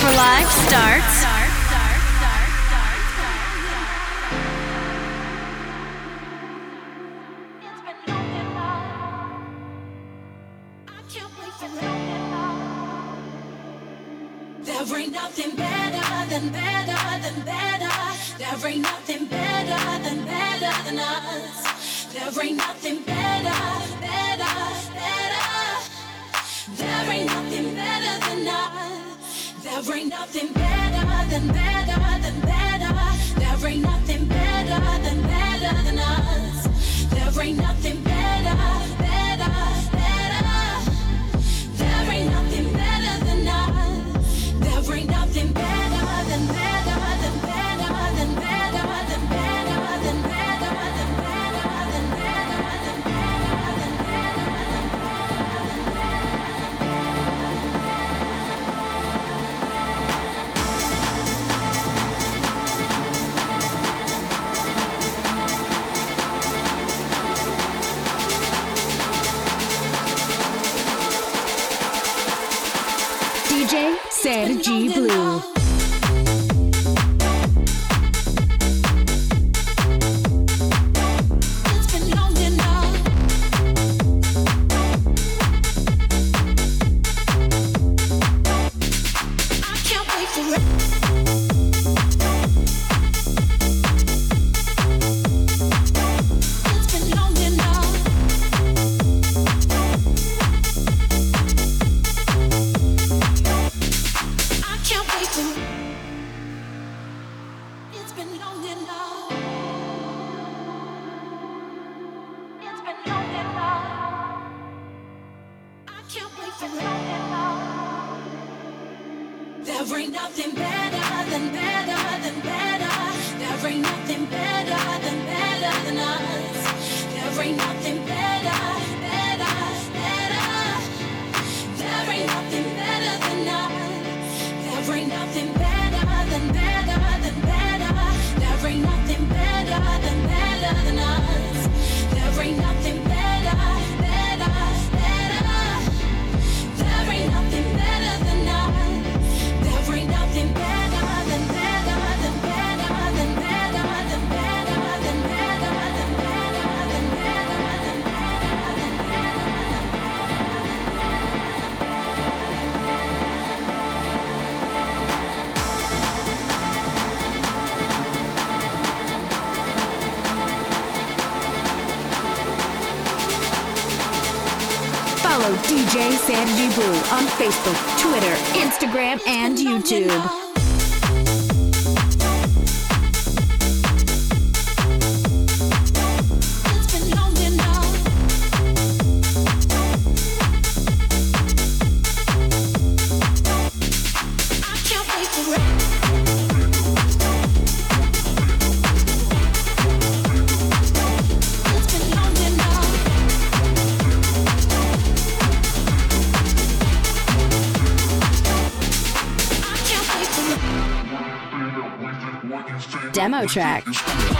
for life starts Kennedy Brew on Facebook, Twitter, Instagram, and YouTube. Track.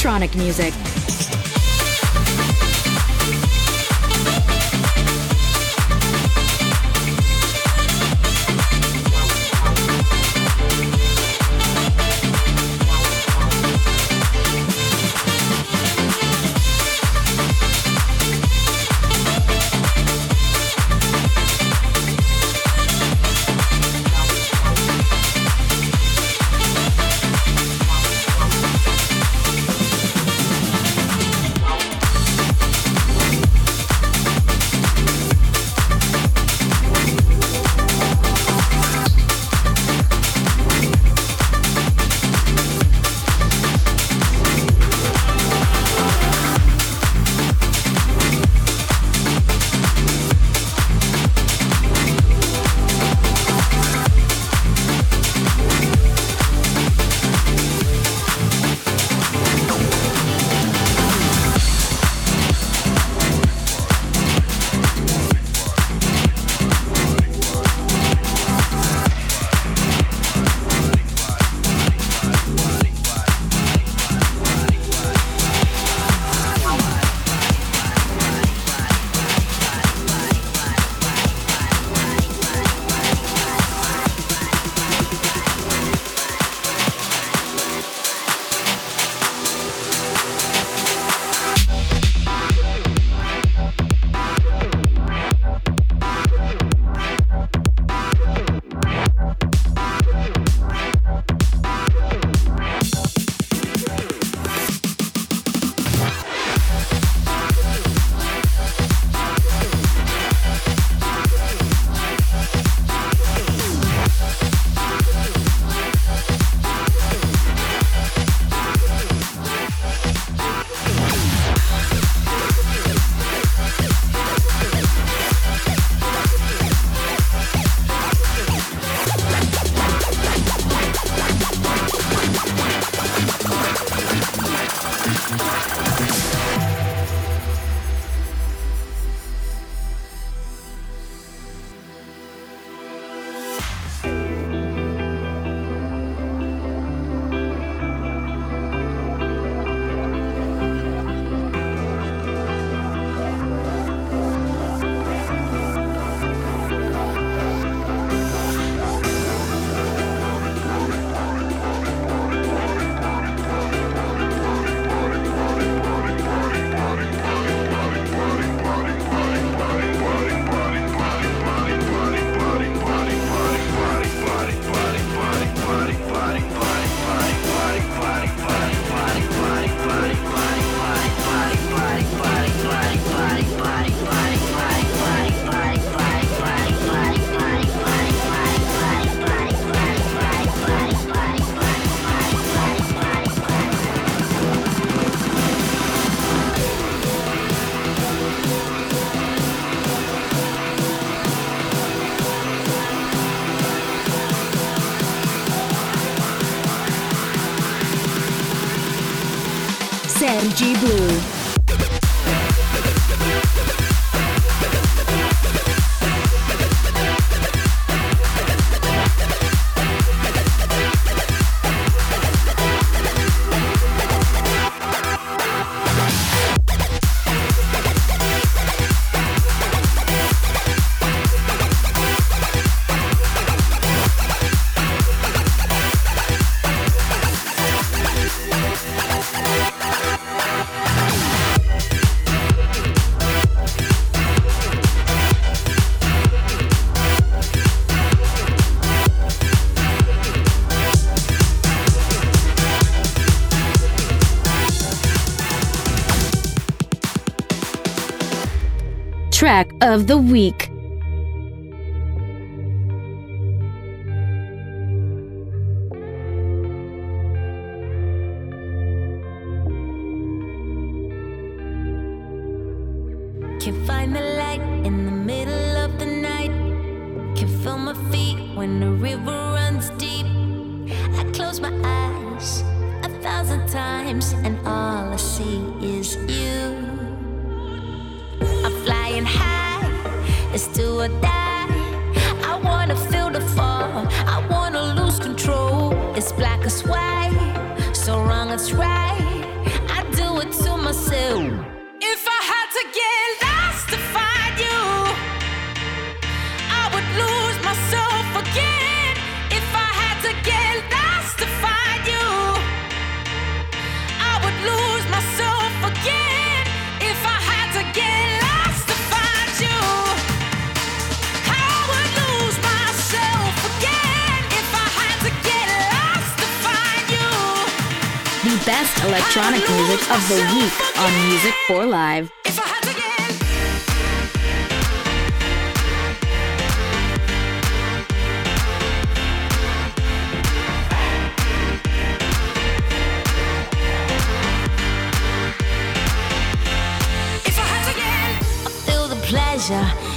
Electronic music. G. Blue. of the Week. electronic music of the week on Music for Live.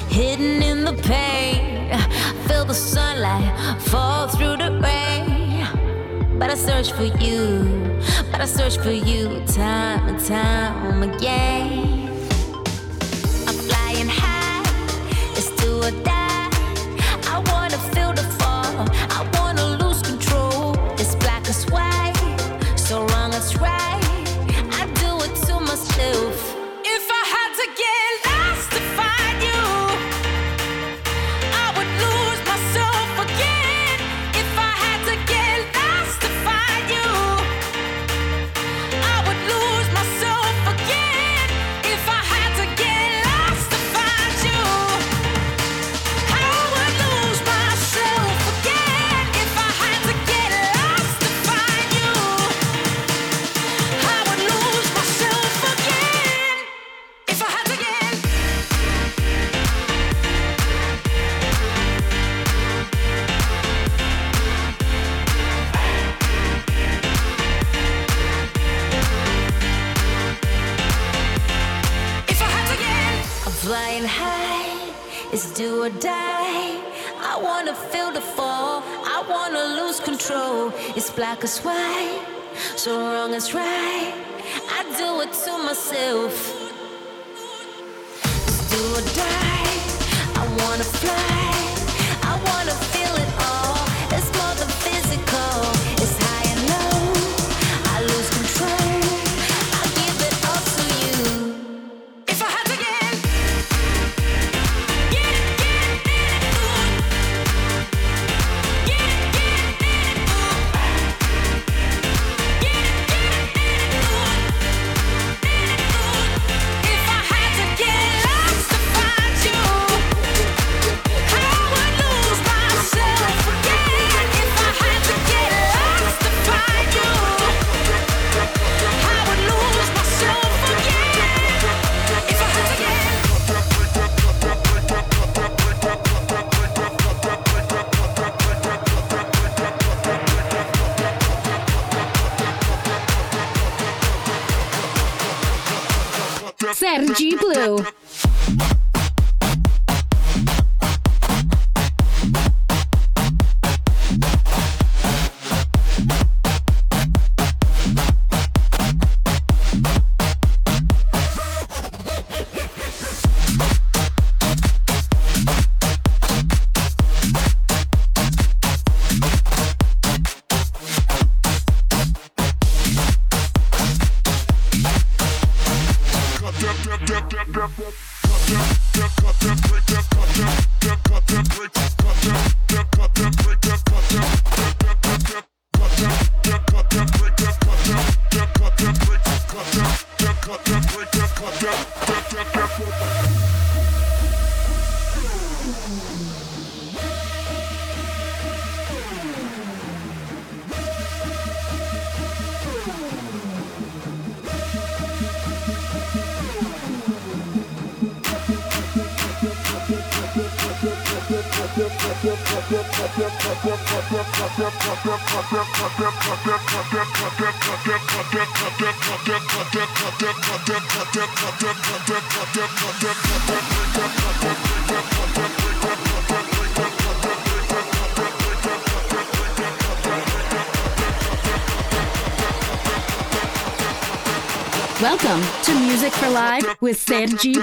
hidden in the pain. Feel the sunlight fall through the I search for you, but I search for you time and time again. like a swine, so wrong is right. I do it to myself. Do a die. Welcome to Music for Live with Sergi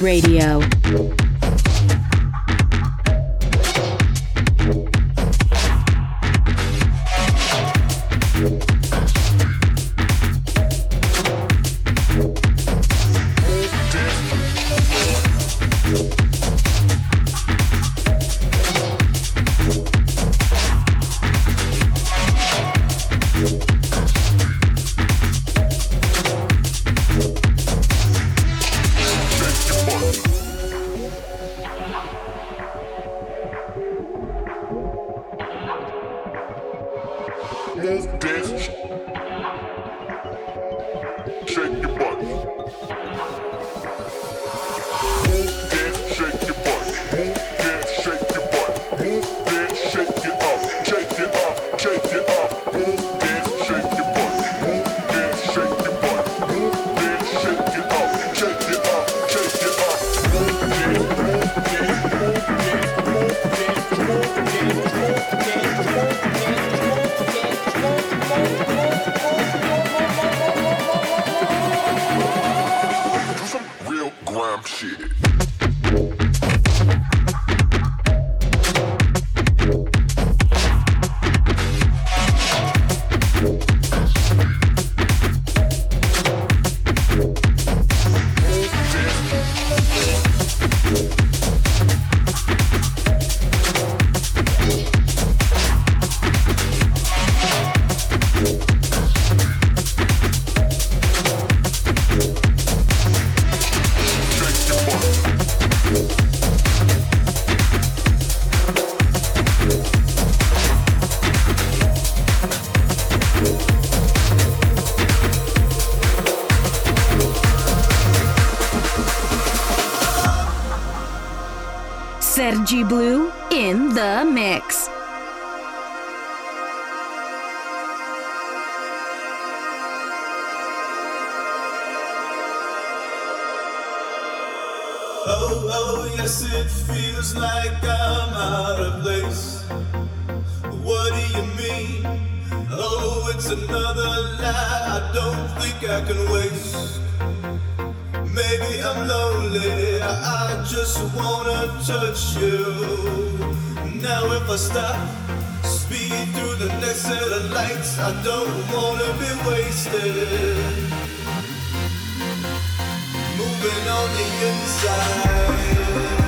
Radio. moving on the inside.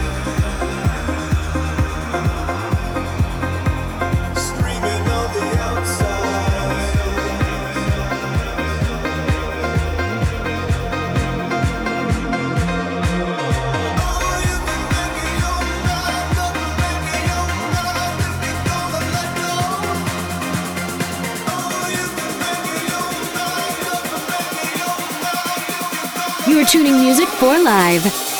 tuning music for live.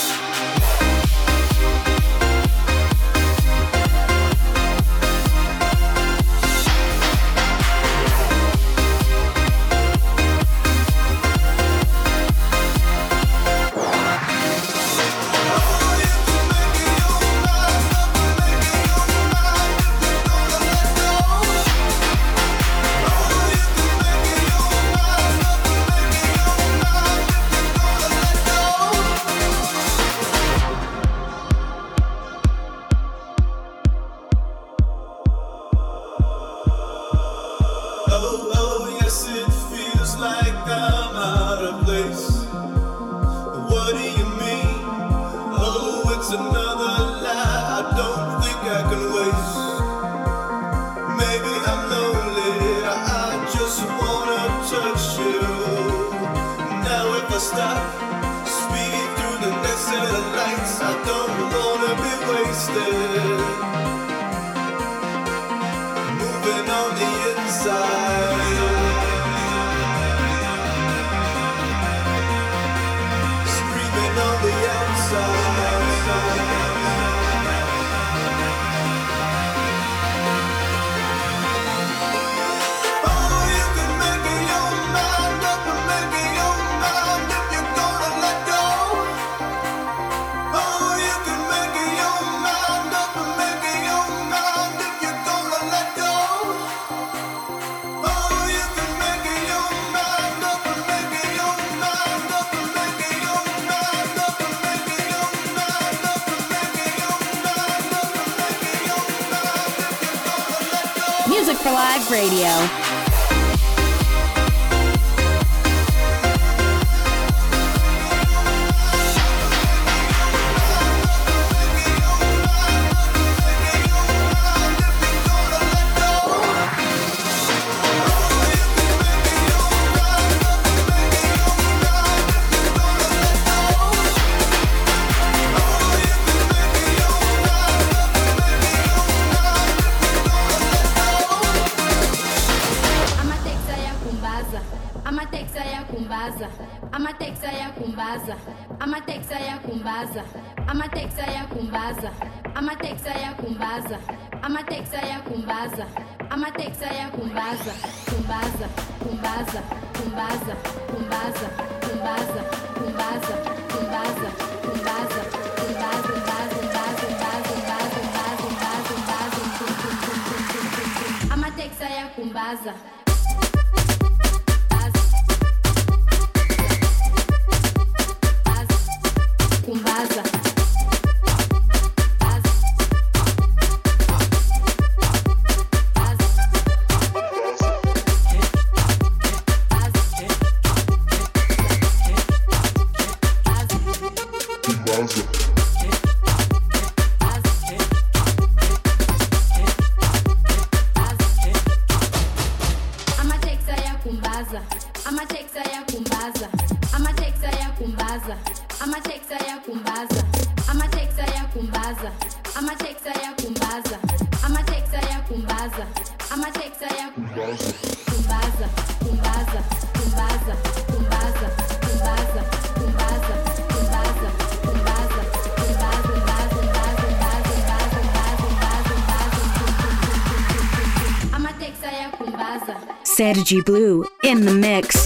Radio. amateksi ayakumbaza amateksi ayakumbaza kumbaza kumbaza kumbaza kumbaza kumbaza kumbaza kumbaza kumbaza kumbaza amateksi ayakumbaza Blue in the mix.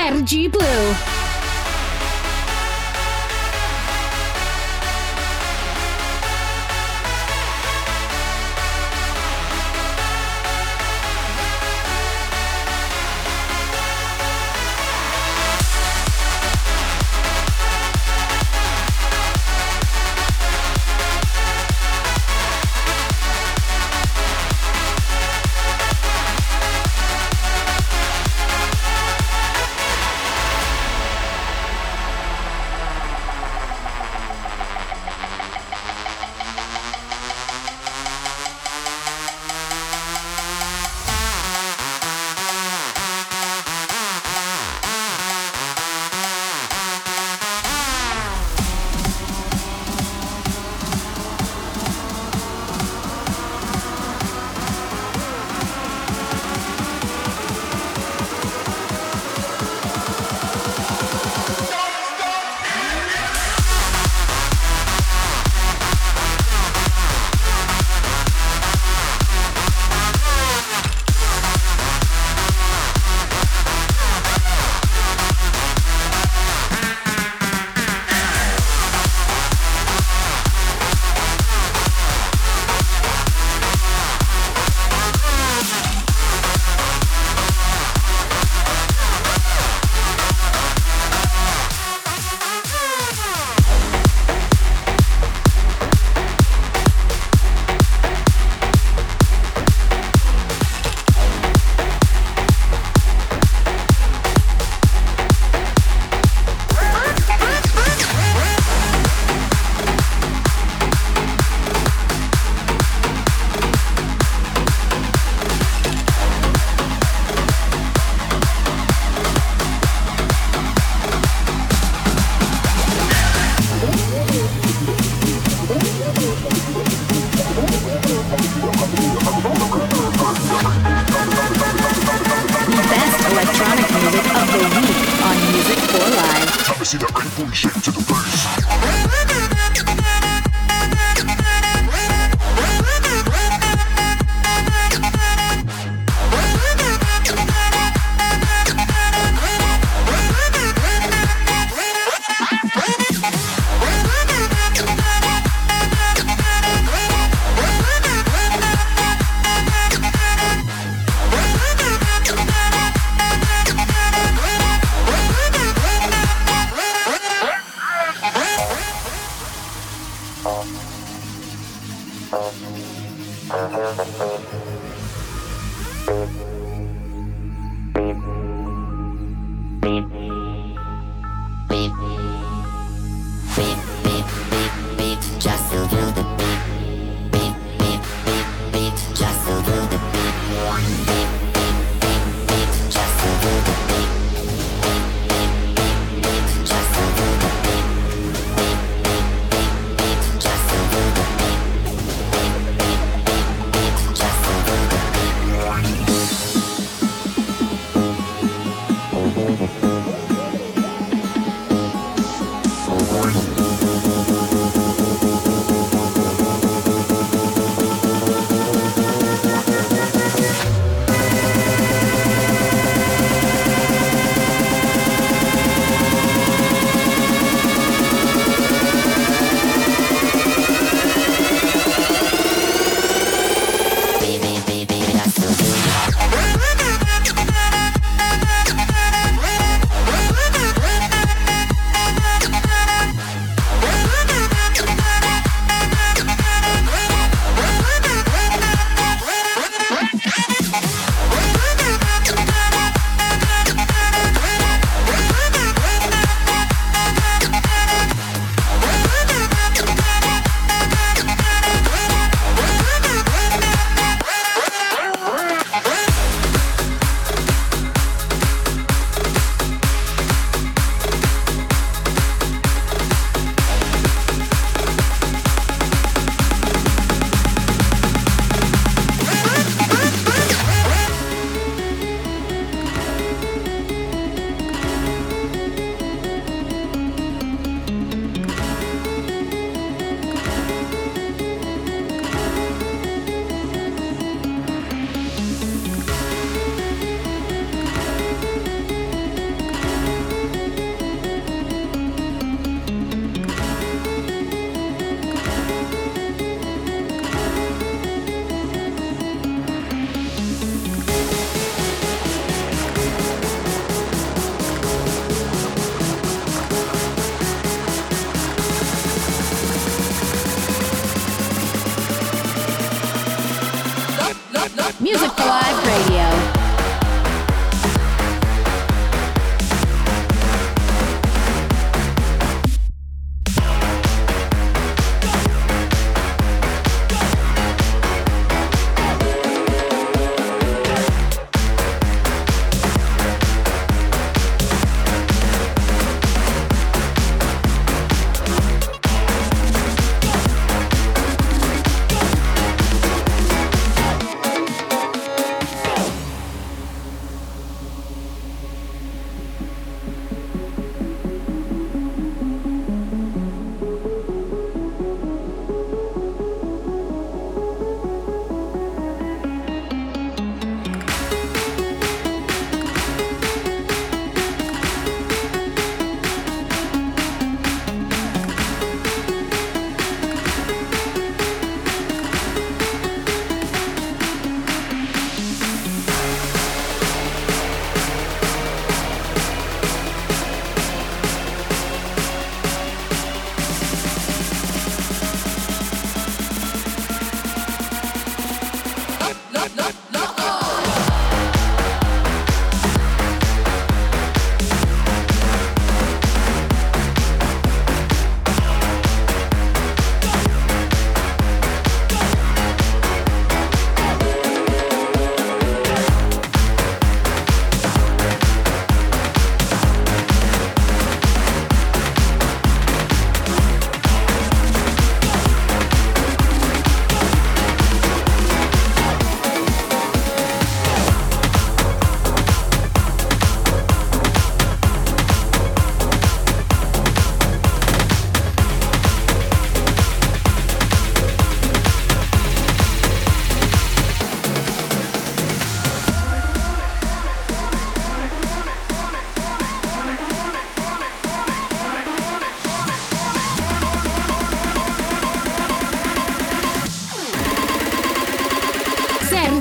Sergi Blue.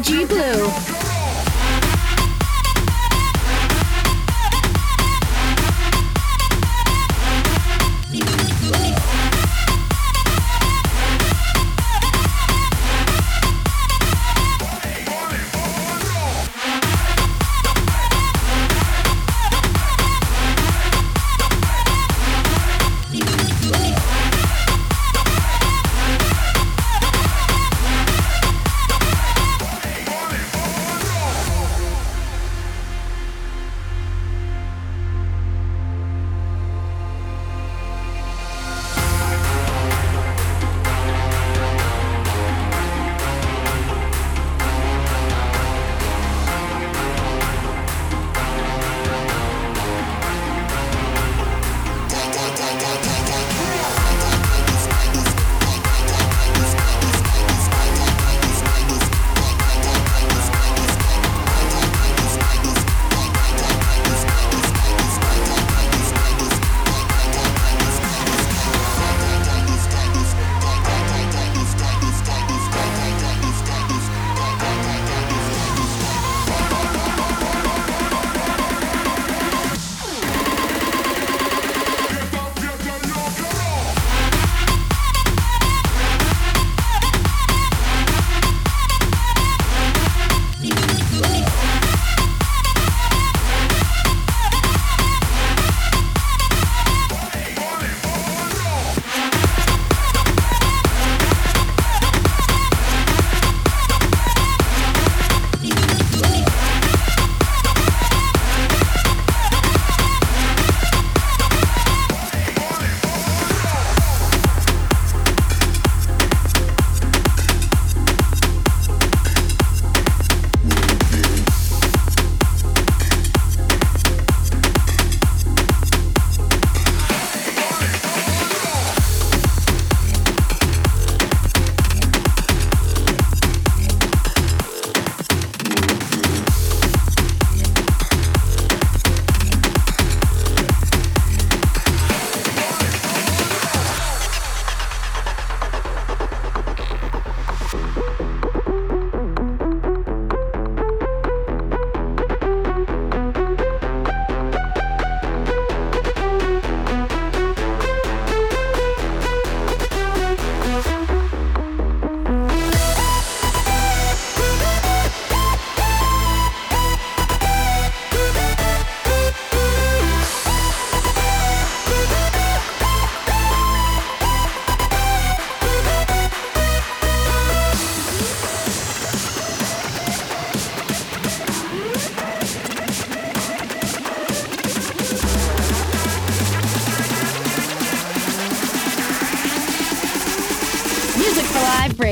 G Blue.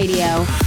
Radio.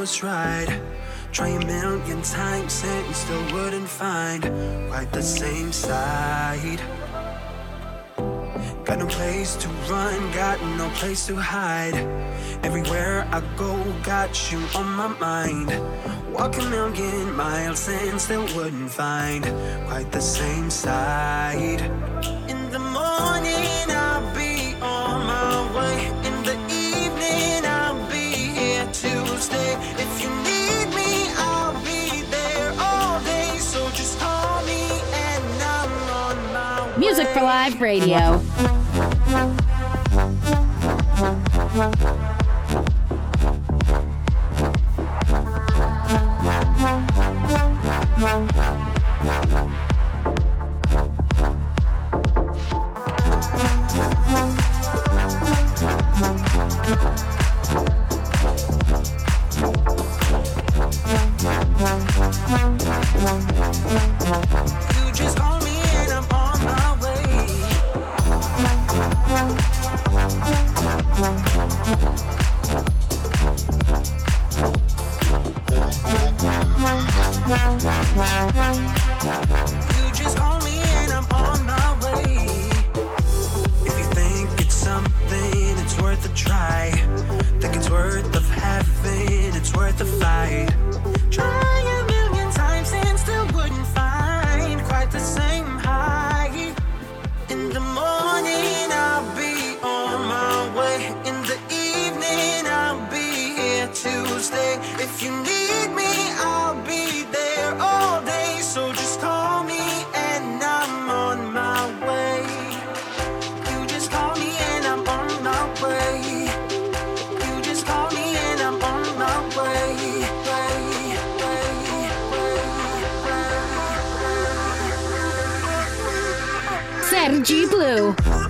Was right. Try a million times and still wouldn't find quite the same side. Got no place to run, got no place to hide. Everywhere I go, got you on my mind. Walk a million miles and still wouldn't find quite the same side. In the morning, for Live Radio. Sergi Blue.